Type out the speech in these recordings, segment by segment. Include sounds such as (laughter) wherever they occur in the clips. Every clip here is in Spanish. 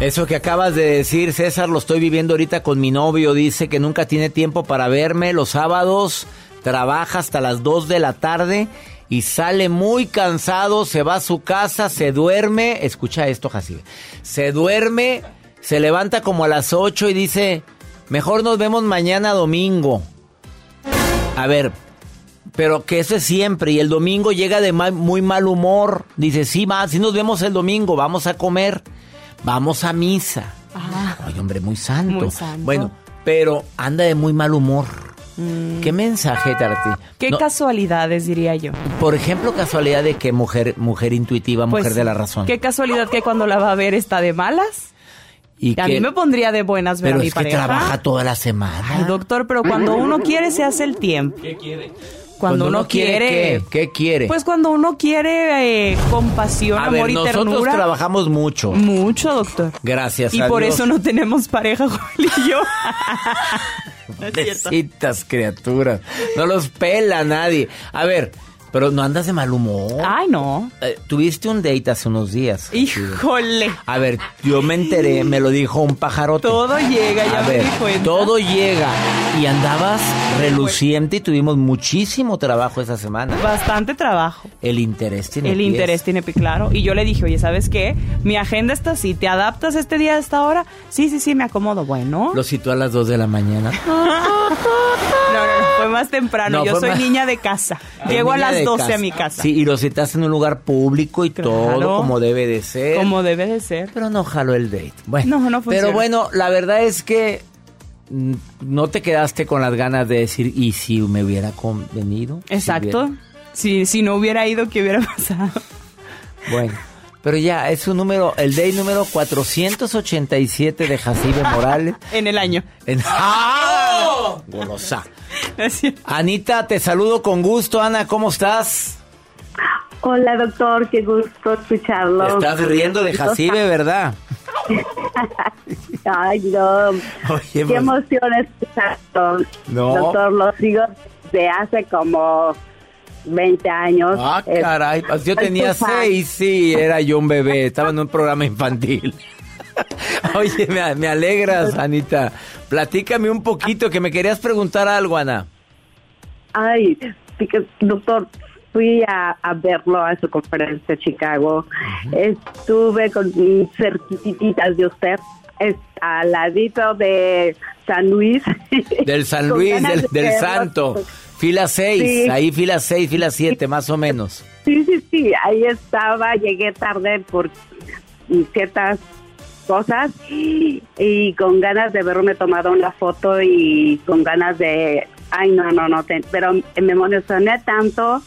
Eso que acabas de decir, César, lo estoy viviendo ahorita con mi novio. Dice que nunca tiene tiempo para verme. Los sábados trabaja hasta las 2 de la tarde y sale muy cansado, se va a su casa, se duerme. Escucha esto, Jacibe. Se duerme, se levanta como a las 8 y dice, mejor nos vemos mañana domingo. A ver, pero que eso es siempre. Y el domingo llega de muy mal humor. Dice, sí, ma, si nos vemos el domingo, vamos a comer, vamos a misa. Ay, hombre, muy santo. Muy santo. Bueno, pero anda de muy mal humor. ¿Qué mensaje para ti? Mm. Qué No, casualidades, diría yo. por ejemplo, casualidad de que mujer, mujer intuitiva, mujer Pues, de la razón. Qué casualidad que cuando la va a ver está de malas. y a que- mí me pondría de buenas ver pero a mi es que trabaja toda la semana. Ay, doctor, pero cuando uno quiere se hace el tiempo. ¿Qué quiere? Cuando, uno, quiere, ¿qué? ¿Qué quiere? Pues cuando uno quiere eh, compasión, a amor ver, y nosotros ternura. trabajamos mucho. Mucho, doctor. Gracias Y a por Dios. eso no tenemos pareja, (laughs) Julio y yo. (laughs) Pobrecitas criaturas. No los pela nadie. A ver, pero no andas de mal humor. Ay, no. Eh, Tuviste un date hace unos días. Híjole. A ver, yo me enteré, me lo dijo un pajarote. Todo llega, ya A me ver, di cuenta. todo llega. Y andabas reluciente y tuvimos muchísimo trabajo esa semana. Bastante trabajo. El interés tiene El pies. interés tiene pie, claro. Y yo le dije, oye, ¿sabes qué? Mi agenda está así. ¿Te adaptas este día a esta hora? Sí, sí, sí, me acomodo. Bueno. Lo citó a las 2 de la mañana. (laughs) más temprano. No, yo soy más- niña de casa. (laughs) Llego a las de 12 casa. a mi casa. Sí, y lo citaste en un lugar público y todo como debe de ser. Como debe de ser. Pero no jaló el date. Bueno, No, no funciona. pero bueno, la verdad es que mm, no te quedaste con las ganas de decir, ¿y si me hubiera convenido? Si Exacto. hubiera- Si, si no hubiera ido, ¿qué hubiera (laughs) pasado? Bueno, pero ya, es un número, el date número 487 de Jacibe Morales. (laughs) En el año. En- ¡Ah! Golosa. Anita, te saludo con gusto. Ana, ¿cómo estás? Hola doctor, qué gusto escucharlo. Estás riendo de Jacibe, ¿verdad? (laughs) Ay, no. Oye, qué pues- emoción escucharlo. No. Doctor, lo sigo desde hace como 20 años. Ah, caray, pues yo tenía tu fan. seis, sí, era yo un bebé, estaba en un programa infantil. (laughs) Oye, me, me alegras, Anita. Platícame un poquito, que me querías preguntar algo, Ana. Ay, doctor, fui a, a verlo a su conferencia en Chicago. Estuve con cerquititas de usted. Es al ladito de San Luis. (laughs) Del San Luis, del, de. Santo. Fila 6, Sí. ahí fila 6, fila 7, más o menos. Sí, sí, sí, ahí estaba, llegué tarde por ciertas cosas y con ganas de verme tomado una foto y con ganas de, ay, no, no, no, te- pero me emocioné tanto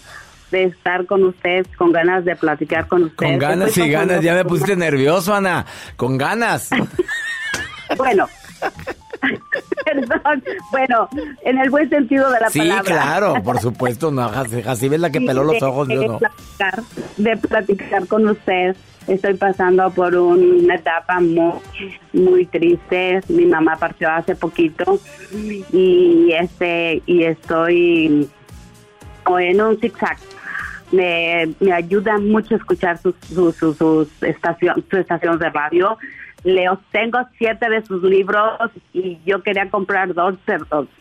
de estar con usted, con ganas de platicar con usted. Con ganas y ganas, ya me pusiste nervioso, Ana. Con ganas. (laughs) Bueno, (laughs) Perdón. Bueno, en el buen sentido de la sí, palabra. claro, (laughs) por supuesto. No, así ves la que Sí, peló los ojos, de no. platicar, de platicar con usted. Estoy pasando por una etapa muy, muy triste. Mi mamá partió hace poquito y este y estoy en un zigzag. Me, me ayuda mucho escuchar sus, sus, sus, sus estación, su estación de radio. Leo, tengo siete de sus libros y yo quería comprar dos,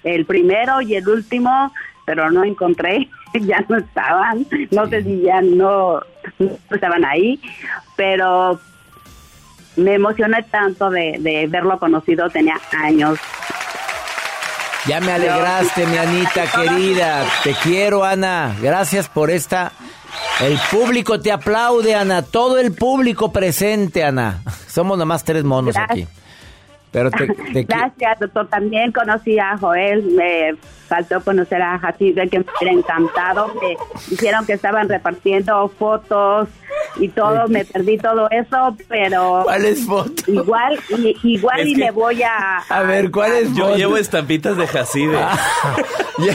el primero y el último, pero no encontré, (laughs) ya no estaban, no sé si ya no, no estaban ahí, pero me emocioné tanto de, de verlo conocido, tenía años. Ya me alegraste, mi Anita querida. Te quiero, Ana. Gracias por esta. El público te aplaude, Ana. Todo el público presente, Ana. Somos nomás tres monos Gracias. aquí. Pero te, (laughs) te Gracias, doctor. También conocí a Joel. Me faltó conocer a Jacibe, que me hubiera encantado. Me dijeron que estaban repartiendo fotos y todo. Me perdí todo eso, pero ¿Cuáles fotos? igual, y, igual Es y que- me voy a. A ver, ¿cuáles Yo fotos? llevo estampitas de Jacibe. (laughs) Ya.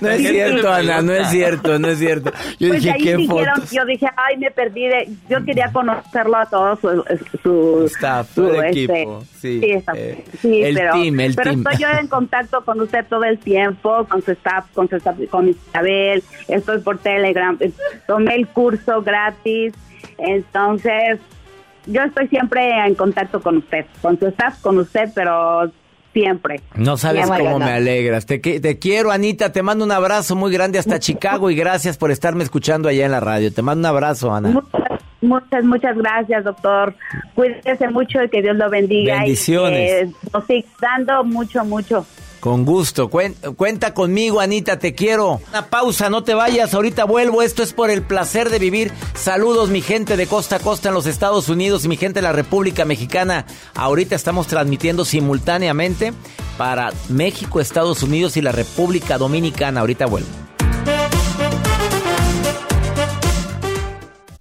No, es cierto, Ana, no es cierto, no es cierto. Yo Pues dije, ahí ¿qué dijeron, fotos? yo dije, ay, me perdí de, yo quería conocerlo a todos su, su Staff, su, todo el este, equipo, sí, staff. eh, Sí, el pero, team, el pero team. estoy yo en contacto con usted todo el tiempo, con su staff, con su staff, con Isabel, estoy por Telegram, eh, tomé el curso gratis, entonces yo estoy siempre en contacto con usted, con su staff, con usted, pero siempre. No sabes cómo me alegras. Te, te quiero, Anita. Te mando un abrazo muy grande hasta (laughs) Chicago y gracias por estarme escuchando allá en la radio. Te mando un abrazo, Ana. Muchas, muchas, muchas gracias, doctor. Cuídese mucho y que Dios lo bendiga. Bendiciones. Y que nos siga dando mucho, mucho. Con gusto. Cuen- cuenta conmigo, Anita, te quiero. Una pausa, no te vayas, ahorita vuelvo. Esto es por el placer de vivir. Saludos, mi gente de costa a costa en los Estados Unidos y mi gente de la República Mexicana. Ahorita estamos transmitiendo simultáneamente para México, Estados Unidos y la República Dominicana. Ahorita vuelvo.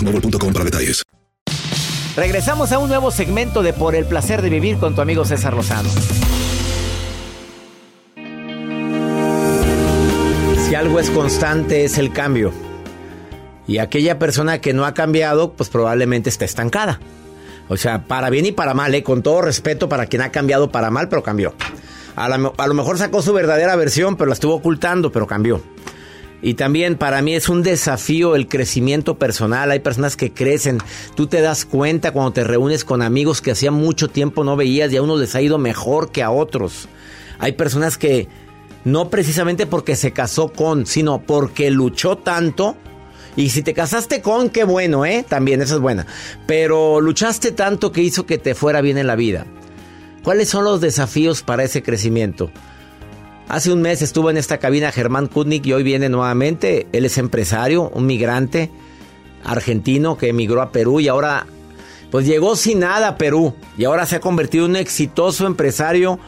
boostmobile.com para detalles. Regresamos a un nuevo segmento de Por el placer de vivir con tu amigo César Lozano. Si algo es constante es el cambio. Y aquella persona que no ha cambiado, pues probablemente está estancada. O sea, para bien y para mal, ¿eh? con todo respeto para quien ha cambiado para mal, pero cambió. A, la- a lo mejor sacó su verdadera versión, pero la estuvo ocultando, pero cambió. Y también para mí es un desafío el crecimiento personal. Hay personas que crecen. Tú te das cuenta cuando te reúnes con amigos que hacía mucho tiempo no veías y a unos les ha ido mejor que a otros. Hay personas que no precisamente porque se casó con, sino porque luchó tanto. Y si te casaste con, qué bueno, ¿eh? También, esa es buena. Pero luchaste tanto que hizo que te fuera bien en la vida. ¿Cuáles son los desafíos para ese crecimiento? Hace un mes estuvo en esta cabina Germán Kutnik y hoy viene nuevamente. Él es empresario, un migrante argentino que emigró a Perú y ahora pues llegó sin nada a Perú y ahora se ha convertido en un exitoso empresario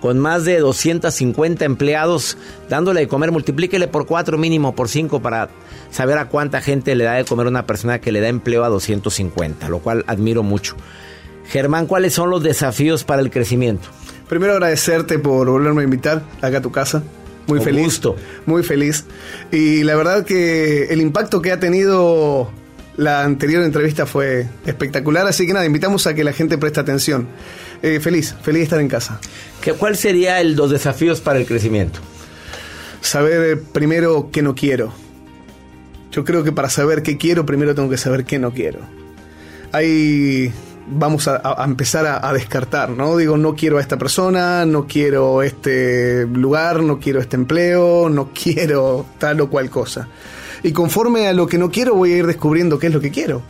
con más de 250 empleados dándole de comer, multiplíquele por cuatro mínimo, por cinco para saber a cuánta gente le da de comer una persona que le da empleo a 250, lo cual admiro mucho. Germán, ¿cuáles son los desafíos para el crecimiento? Primero agradecerte por volverme a invitar acá a tu casa. Muy Con feliz. gusto. Muy feliz. Y la verdad que el impacto que ha tenido la anterior entrevista fue espectacular, así que nada, invitamos a que la gente preste atención. eh, feliz, feliz de estar en casa. ¿Qué, ¿Cuál sería el, los desafíos para el crecimiento? Saber eh, primero qué no quiero. Yo creo que para saber qué quiero, primero tengo que saber qué no quiero. Ahí vamos a, empezar a, a, descartar, ¿no? Digo, no quiero a esta persona, no quiero este lugar, no quiero este empleo, no (laughs) quiero tal o cual cosa. Y conforme a lo que no quiero, voy a ir descubriendo qué es lo que quiero.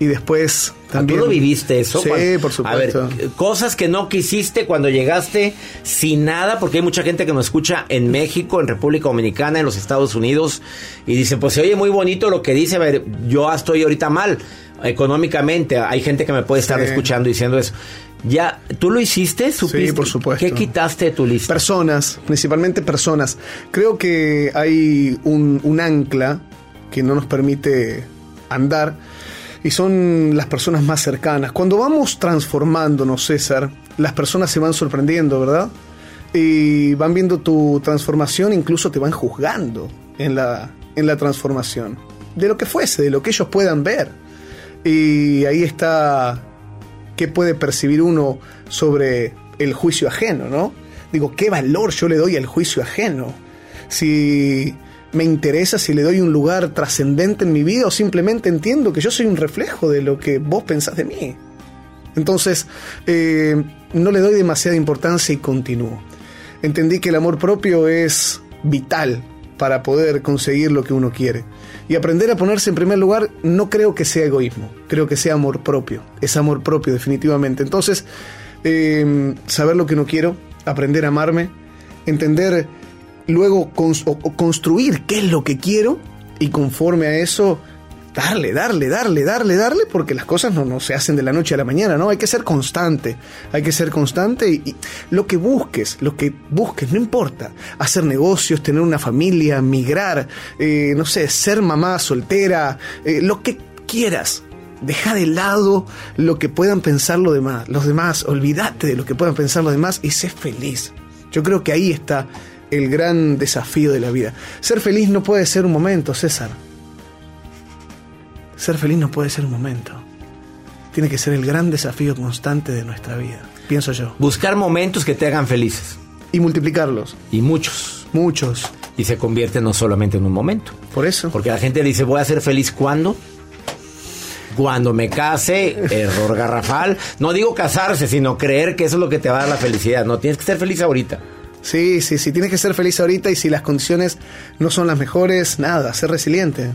Y después también. ¿Tú lo viviste eso? Sí, Cuando- por supuesto. A ver, cosas que no quisiste cuando llegaste sin nada, porque hay mucha gente que nos escucha en México, en República Dominicana, en los Estados Unidos, y dicen, pues se oye muy bonito lo que dice, a ver, yo estoy ahorita mal económicamente. Hay gente que me puede estar Sí. escuchando diciendo eso. Ya, ¿tú lo hiciste? ¿Supiste? por supuesto. ¿Qué quitaste de tu lista? Personas, principalmente personas. Creo que hay un, un ancla que no nos permite andar y son las personas más cercanas. Cuando vamos transformándonos, César, las personas se van sorprendiendo, ¿verdad? Y van viendo tu transformación, incluso te van juzgando en la, en la transformación. De lo que fuese, de lo que ellos puedan ver. Y ahí está qué puede percibir uno sobre el juicio ajeno, ¿no? Digo, ¿qué valor yo le doy al juicio ajeno? Si me interesa, si le doy un lugar trascendente en mi vida o simplemente entiendo que yo soy un reflejo de lo que vos pensás de mí. Entonces, eh, no le doy demasiada importancia y continúo. Entendí que el amor propio es vital para poder conseguir lo que uno quiere. Y aprender a ponerse en primer lugar no creo que sea egoísmo, creo que sea amor propio. Es amor propio definitivamente. Entonces, eh, saber lo que no quiero, aprender a amarme, entender, luego construir qué es lo que quiero y conforme a eso darle, darle, darle, darle, darle, porque las cosas no, no se hacen de la noche a la mañana, ¿no? Hay que ser constante, hay que ser constante y, y lo que busques, lo que busques, no importa, hacer negocios, tener una familia, migrar, eh, no sé, ser mamá soltera, eh, lo que quieras. Deja de lado lo que puedan pensar los demás, los demás, olvídate de lo que puedan pensar los demás y sé feliz. Yo creo que ahí está el gran desafío de la vida. Ser feliz no puede ser un momento, César. Ser feliz no puede ser un momento. Tiene que ser el gran desafío constante de nuestra vida, pienso yo. Buscar momentos que te hagan felices. Y multiplicarlos. Y muchos. Muchos. Y se convierte no solamente en un momento. Por eso. Porque la gente dice, voy a ser feliz cuando. Cuando me case, error garrafal. No digo casarse, sino creer que eso es lo que te va a dar la felicidad. No, tienes que ser feliz ahorita. Sí, sí, sí, tienes que ser feliz ahorita y si las condiciones no son las mejores, nada, ser resiliente.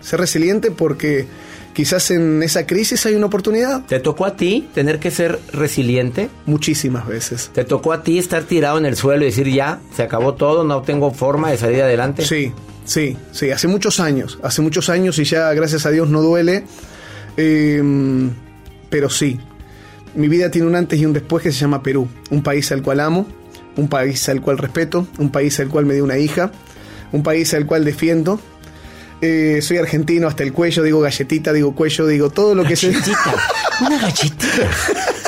Ser resiliente porque quizás en esa crisis hay una oportunidad. ¿Te tocó a ti tener que ser resiliente? Muchísimas veces. ¿Te tocó a ti estar tirado en el suelo y decir, ya, se acabó todo, no tengo forma de salir adelante? Sí, sí, sí, hace muchos años, hace muchos años y ya gracias a Dios no duele, eh, pero sí, mi vida tiene un antes y un después que se llama Perú, un país al cual amo, un país al cual respeto, un país al cual me dio una hija, un país al cual defiendo. Eh, soy argentino hasta el cuello, digo galletita, digo cuello, digo todo lo que se... Galletita, una galletita.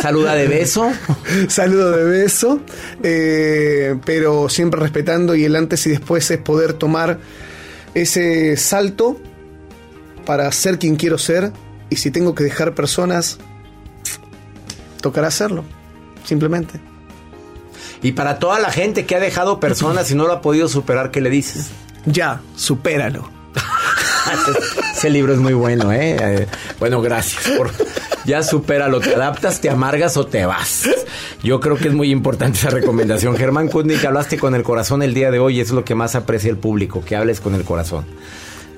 Saluda de beso. (laughs) Saludo de beso, eh, pero siempre respetando y el antes y después es poder tomar ese salto para ser quien quiero ser y si tengo que dejar personas, tocará hacerlo, simplemente. Y para toda la gente que ha dejado personas y no lo ha podido superar, ¿qué le dices? Ya, supéralo. (laughs) Ese libro es muy bueno, ¿eh? Eh, Bueno, gracias por... Ya supéralo, te adaptas, te amargas o te vas. Yo creo que es muy importante esa recomendación. Germán Kutnik, hablaste con el corazón el día de hoy, eso es lo que más aprecia el público, que hables con el corazón.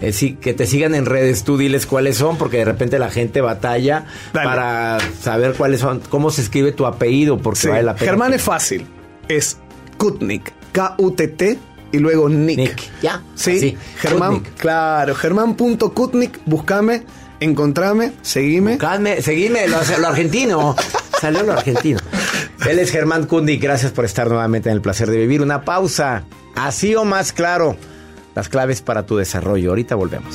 Eh, sí, que te sigan en redes, tú diles cuáles son, porque de repente la gente batalla Dale. para saber cuáles son, cómo se escribe tu apellido, porque Sí, vale la pena. Germán es fácil, es Kutnik, K-U-T-T y luego Nick. Nick, ya, Sí, así, Germán, Kutnik. claro, Germán.Kutnik, búscame, encontrame, seguime. Calme, seguime, lo, lo argentino. (laughs) Salió lo argentino. Él es Germán Kundi. Gracias por estar nuevamente en el placer de vivir. Una pausa. Así o más claro. Las claves para tu desarrollo. Ahorita volvemos.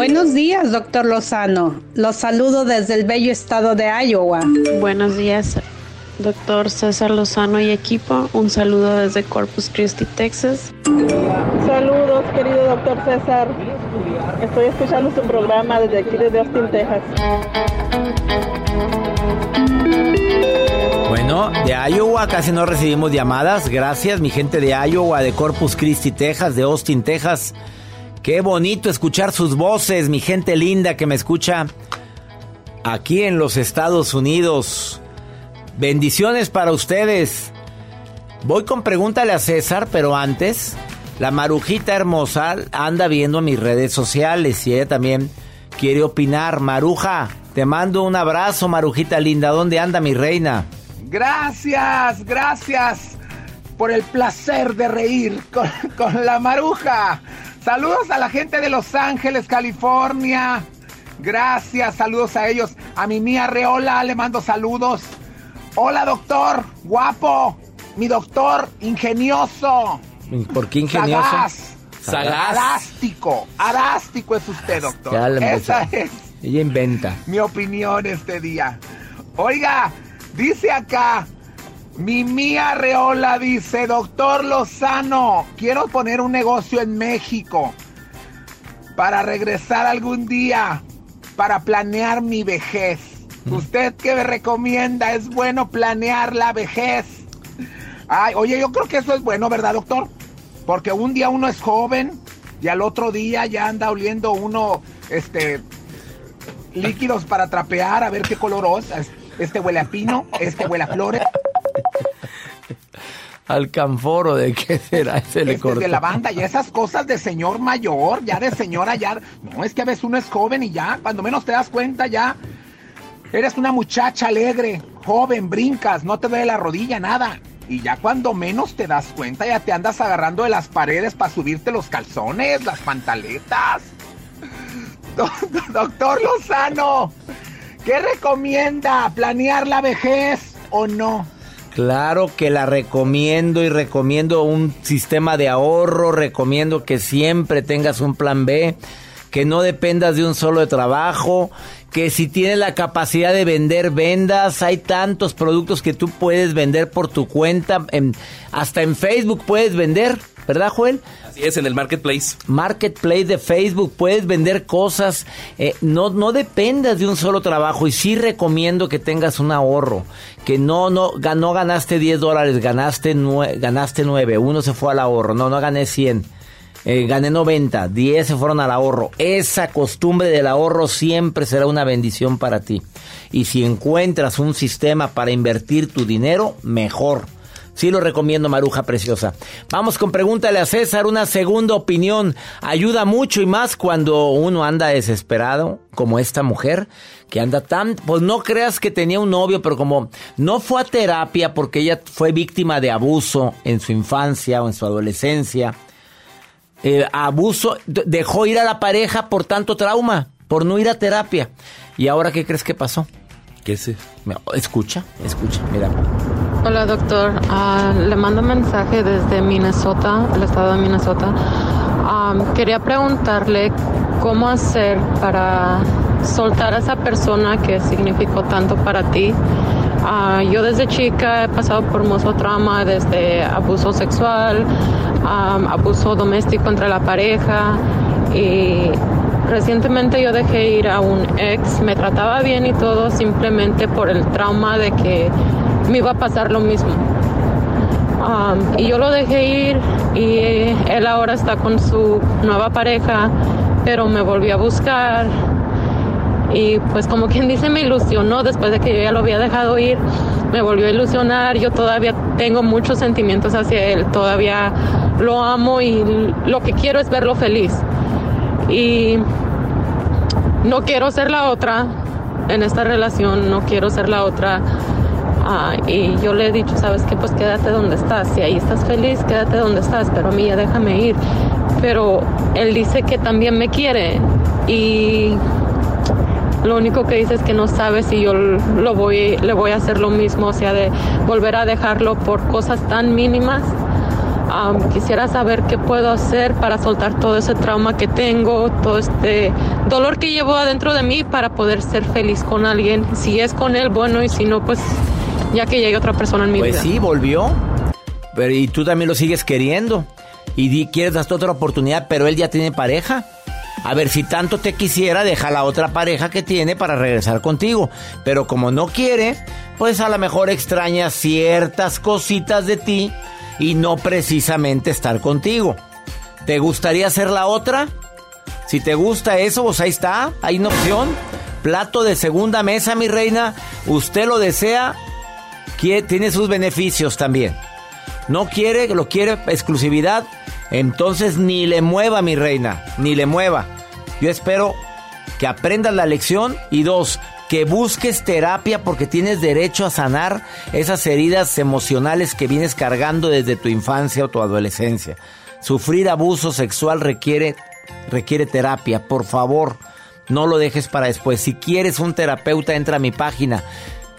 Buenos días, doctor Lozano. Los saludo desde el bello estado de Iowa. Buenos días, doctor César Lozano y equipo. Un saludo desde Corpus Christi, Texas. Saludos, querido doctor César. Estoy escuchando su programa desde aquí, desde Austin, Texas. Bueno, de Iowa casi no recibimos llamadas. Gracias, mi gente de Iowa, de Corpus Christi, Texas, de Austin, Texas. Qué bonito escuchar sus voces, mi gente linda que me escucha aquí en los Estados Unidos. Bendiciones para ustedes. Voy con pregúntale a César, pero antes, la marujita hermosa anda viendo mis redes sociales y ella también quiere opinar. Maruja, te mando un abrazo, Marujita linda. ¿Dónde anda mi reina? Gracias, gracias por el placer de reír con, con la Maruja. Saludos a la gente de Los Ángeles, California. Gracias, saludos a ellos. A mi mía Reola le mando saludos. Hola, doctor, guapo. Mi doctor, ingenioso. ¿Por qué ingenioso? Sagaz. Sagaz. Arástico. Arástico es usted, doctor. Ya le Esa es Ella inventa. mi opinión este día. Oiga, dice acá, mi mía Reola dice, doctor Lozano, quiero poner un negocio en México para regresar algún día, para planear mi vejez. ¿Usted qué me recomienda? ¿Es bueno planear la vejez? Ay, oye, yo creo que eso es bueno, ¿verdad, doctor? Porque un día uno es joven y al otro día ya anda oliendo uno, este, líquidos para trapear, a ver qué color es. Este huele a pino, este huele a flores. Alcanforo, ¿de qué (laughs) será? Se le Este de lavanda y esas cosas de señor mayor, ya de señora ya. No, es que a veces uno es joven y ya, cuando menos te das cuenta ya. Eres una muchacha alegre, joven, brincas, no te duele la rodilla, nada. Y ya cuando menos te das cuenta, ya te andas agarrando de las paredes para subirte los calzones, las pantaletas. (laughs) Do- Doctor Lozano, ¿qué recomienda? ¿Planear la vejez o no? Claro que la recomiendo y recomiendo un sistema de ahorro, recomiendo que siempre tengas un plan B, que no dependas de un solo trabajo, que si tienes la capacidad de vender, vendas. Hay tantos productos que tú puedes vender por tu cuenta, en- hasta en Facebook puedes vender, ¿verdad Joel? Así es, en el marketplace. Marketplace de Facebook, puedes vender cosas, eh, no, no dependas de un solo trabajo y sí recomiendo que tengas un ahorro, que no, no, no ganaste 10 dólares, ganaste, nue- ganaste 9, uno se fue al ahorro, no, no gané 100, eh, gané 90, 10 se fueron al ahorro. Esa costumbre del ahorro siempre será una bendición para ti. Y si encuentras un sistema para invertir tu dinero, mejor. Sí lo recomiendo, Maruja Preciosa. Vamos con pregúntale a César, una segunda opinión. Ayuda mucho y más cuando uno anda desesperado, como esta mujer, que anda tan... Pues no creas que tenía un novio, pero como no fue a terapia porque ella fue víctima de abuso en su infancia o en su adolescencia. eh, abuso, dejó ir a la pareja por tanto trauma, por no ir a terapia. ¿Y ahora qué crees que pasó? ¿Qué sé? Escucha, escucha, mira. Hola doctor, Ah, le mando mensaje desde Minnesota, el estado de Minnesota. Am, quería preguntarle cómo hacer para soltar a esa persona que significó tanto para ti. Ah, yo desde chica he pasado por mucho trauma, desde abuso sexual, abuso doméstico entre la pareja y recientemente yo dejé ir a un ex, me trataba bien y todo simplemente por el trauma de que me iba a pasar lo mismo. Y yo lo dejé ir y él ahora está con su nueva pareja, pero me volvió a buscar y pues como quien dice me ilusionó después de que yo ya lo había dejado ir, me volvió a ilusionar, yo todavía tengo muchos sentimientos hacia él, todavía lo amo y lo que quiero es verlo feliz. Y no quiero ser la otra en esta relación, no quiero ser la otra. Ah, y yo le he dicho, sabes qué, pues quédate donde estás. Si ahí estás feliz, quédate donde estás, pero a mí ya déjame ir. Pero él dice que también me quiere y lo único que dice es que no sabe si yo lo voy, le voy a hacer lo mismo, o sea, de volver a dejarlo por cosas tan mínimas. Um, quisiera saber qué puedo hacer para soltar todo ese trauma que tengo, todo este dolor que llevo adentro de mí para poder ser feliz con alguien. Si es con él, bueno, y si no, pues ya que llegue otra persona en mi Pues vida. sí, volvió. Pero y tú también lo sigues queriendo. Y di- quieres darte otra oportunidad, pero él ya tiene pareja. A ver, si tanto te quisiera, deja la otra pareja que tiene para regresar contigo. Pero como no quiere, pues a lo mejor extraña ciertas cositas de ti y no precisamente estar contigo. ¿Te gustaría ser la otra? Si te gusta eso, pues ahí está, hay una opción. Plato de segunda mesa, mi reina. Usted lo desea, tiene sus beneficios también. No quiere, lo quiere exclusividad, entonces ni le mueva, mi reina, ni le mueva. Yo espero que aprendas la lección y dos, que busques terapia porque tienes derecho a sanar esas heridas emocionales que vienes cargando desde tu infancia o tu adolescencia. Sufrir abuso sexual requiere requiere terapia, por favor. No lo dejes para después. Si quieres un terapeuta, entra a mi página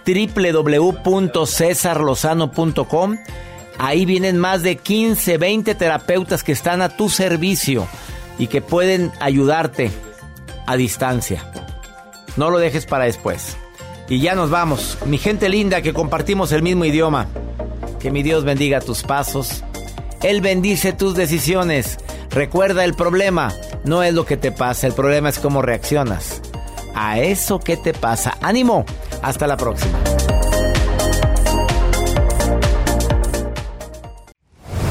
www.cesarlozano.com. Ahí vienen más de 15, 20 terapeutas que están a tu servicio y que pueden ayudarte a distancia. No lo dejes para después. Y ya nos vamos. Mi gente linda que compartimos el mismo idioma. Que mi Dios bendiga tus pasos. Él bendice tus decisiones. Recuerda el problema. No es lo que te pasa, el problema es cómo reaccionas. A eso que te pasa. Ánimo. Hasta la próxima.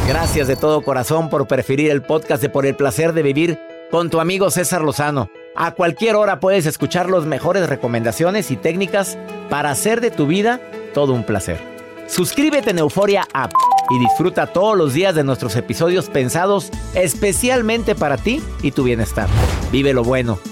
Gracias de todo corazón por preferir el podcast de Por el placer de vivir con tu amigo César Lozano. A cualquier hora puedes escuchar las mejores recomendaciones y técnicas para hacer de tu vida todo un placer. Suscríbete en Euforia App y disfruta todos los días de nuestros episodios pensados especialmente para ti y tu bienestar. Vive lo bueno